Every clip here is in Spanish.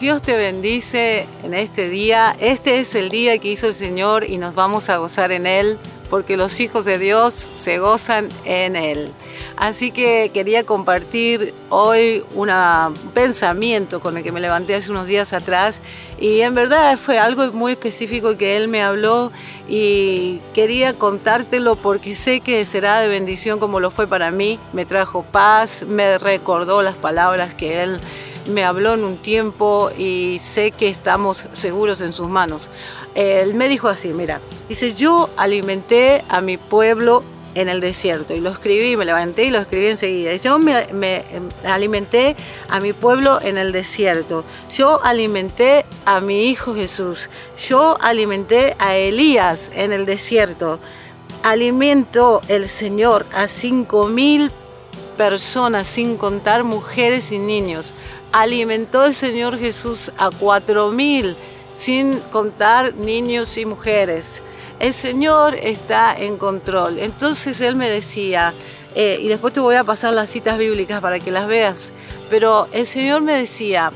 Dios te bendice en este día. Este es el día que hizo el Señor y nos vamos a gozar en Él porque los hijos de Dios se gozan en Él. Así que quería compartir hoy un pensamiento con el que me levanté hace unos días atrás y en verdad fue algo muy específico que Él me habló y quería contártelo porque sé que será de bendición como lo fue para mí. Me trajo paz, me recordó las palabras que Él me habló en un tiempo y sé que estamos seguros en sus manos. Él me dijo así, mira, dice, yo alimenté a mi pueblo en el desierto. Y lo escribí, me levanté y lo escribí enseguida. Yo me, me, alimenté a mi pueblo en el desierto. Yo alimenté a mi hijo Jesús. Yo alimenté a Elías en el desierto. Alimentó el Señor a cinco mil personas, sin contar mujeres y niños alimentó el Señor Jesús a cuatro mil, sin contar niños y mujeres. El Señor está en control. Entonces Él me decía, eh, y después te voy a pasar las citas bíblicas para que las veas, pero el Señor me decía,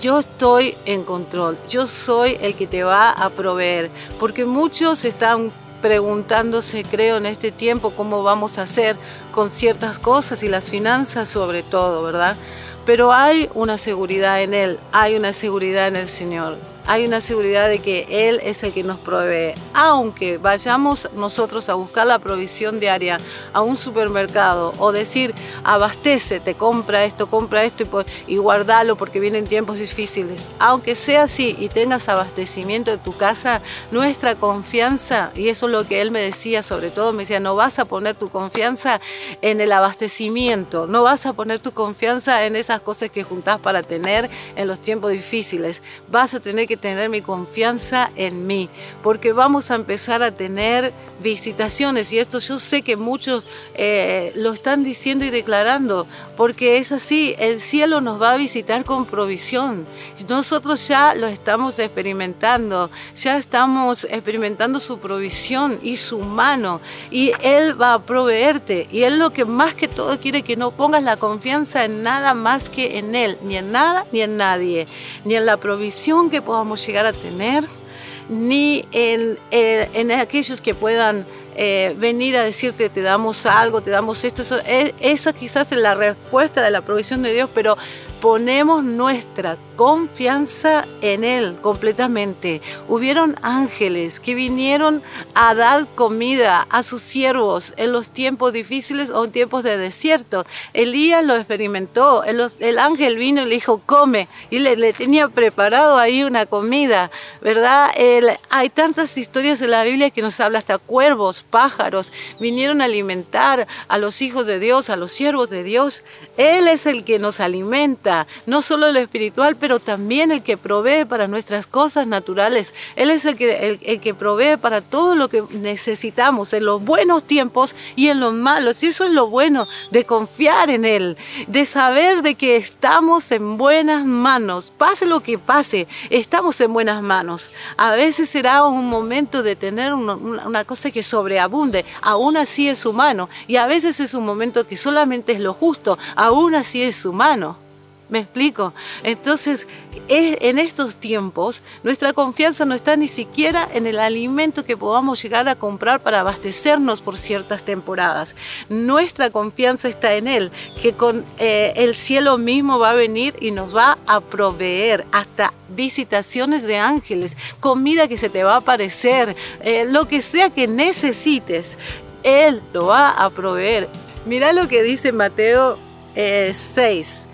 yo estoy en control, yo soy el que te va a proveer, porque muchos están preguntándose, creo, en este tiempo cómo vamos a hacer con ciertas cosas y las finanzas sobre todo, ¿verdad? pero hay una seguridad en Él, hay una seguridad en el Señor hay una seguridad de que Él es el que nos provee. Aunque vayamos nosotros a buscar la provisión diaria a un supermercado o decir, abastece, te compra esto, compra esto y, y guardalo porque vienen tiempos difíciles. Aunque sea así y tengas abastecimiento de tu casa, nuestra confianza, y eso es lo que Él me decía sobre todo, me decía, no vas a poner tu confianza en el abastecimiento, no vas a poner tu confianza en esas cosas que juntás para tener en los tiempos difíciles, vas a tener que tener mi confianza en mí, porque vamos a empezar a tener visitaciones y esto yo sé que muchos eh, lo están diciendo y declarando, porque es así, el cielo nos va a visitar con provisión. Nosotros ya lo estamos experimentando, ya estamos experimentando su provisión y su mano y Él va a proveerte y Él lo que más que todo quiere que no pongas la confianza en nada más que en Él, ni en nada ni en nadie, ni en la provisión que podamos llegar a tener, ni en, eh, en aquellos que puedan eh, venir a decirte te damos algo, te damos esto. Eso, esa quizás es la respuesta de la provisión de Dios, pero ponemos nuestra confianza en Él completamente. Hubieron ángeles que vinieron a dar comida a sus siervos en los tiempos difíciles o en tiempos de desierto. Elías lo experimentó, el, ángel vino y le dijo, come, y le, tenía preparado ahí una comida, ¿verdad? hay tantas historias en la Biblia que nos habla hasta cuervos, pájaros, vinieron a alimentar a los hijos de Dios, a los siervos de Dios. Él es el que nos alimenta, no solo lo espiritual, pero también el que provee para nuestras cosas naturales. Él es el que, el, que provee para todo lo que necesitamos en los buenos tiempos y en los malos. Y eso es lo bueno de confiar en Él, de saber de que estamos en buenas manos. Pase lo que pase, estamos en buenas manos. A veces será un momento de tener una, una cosa que sobreabunde, aún así es humano. Y a veces es un momento que solamente es lo justo aún así es humano. ¿Me explico? Entonces, en estos tiempos, nuestra confianza no está ni siquiera en el alimento que podamos llegar a comprar para abastecernos por ciertas temporadas. Nuestra confianza está en Él, que con eh, el cielo mismo va a venir y nos va a proveer hasta visitaciones de ángeles, comida que se te va a aparecer, eh, lo que sea que necesites. Él lo va a proveer. Mira lo que dice Mateo 6, eh,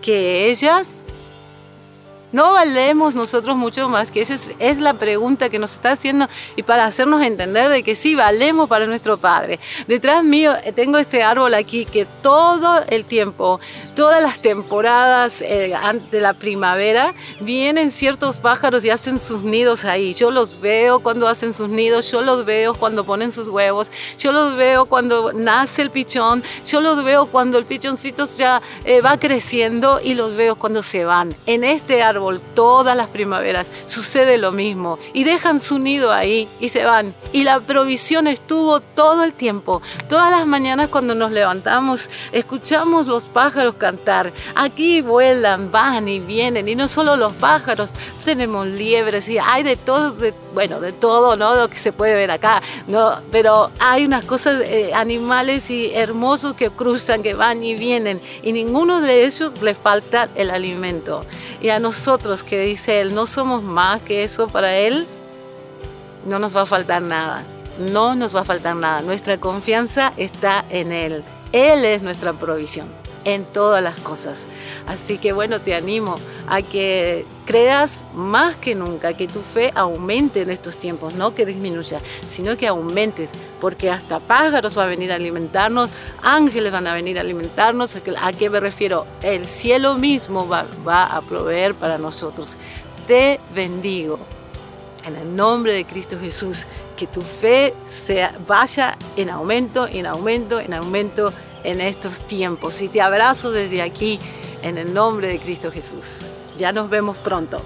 que ellas? No valemos nosotros mucho más, que es, es, la pregunta que nos está haciendo y para hacernos entender de que sí valemos para nuestro Padre. Detrás mío eh, tengo este árbol aquí que todo el tiempo, todas las temporadas eh, de la primavera, vienen ciertos pájaros y hacen sus nidos ahí. Yo los veo cuando hacen sus nidos, yo los veo cuando ponen sus huevos, yo los veo cuando nace el pichón, yo los veo cuando el pichoncito ya eh, va creciendo y los veo cuando se van. En este árbol todas las primaveras sucede lo mismo y dejan su nido ahí y se van. Y la provisión estuvo todo el tiempo. Todas las mañanas cuando nos levantamos escuchamos los pájaros cantar. Aquí vuelan, van y vienen y no solo los pájaros, tenemos liebres y hay de todo, bueno, de todo, ¿no? Lo que se puede ver acá, ¿no? Pero hay unas cosas, eh, animales y hermosos que cruzan, que van y vienen y ninguno de ellos le falta el alimento. Y a nosotros que dice Él, no somos más que eso para Él, no nos va a faltar nada. No nos va a faltar nada. Nuestra confianza está en Él. Él es nuestra provisión en todas las cosas. Así que bueno, te animo a que creas más que nunca, que tu fe aumente en estos tiempos, no que disminuya, sino que aumentes, porque hasta pájaros van a venir a alimentarnos, ángeles van a venir a alimentarnos, ¿a qué me refiero? El cielo mismo va, va a proveer para nosotros. Te bendigo en el nombre de Cristo Jesús, que tu fe sea, vaya en aumento, en aumento, en aumento en estos tiempos. Y te abrazo desde aquí en el nombre de Cristo Jesús. Ya nos vemos pronto.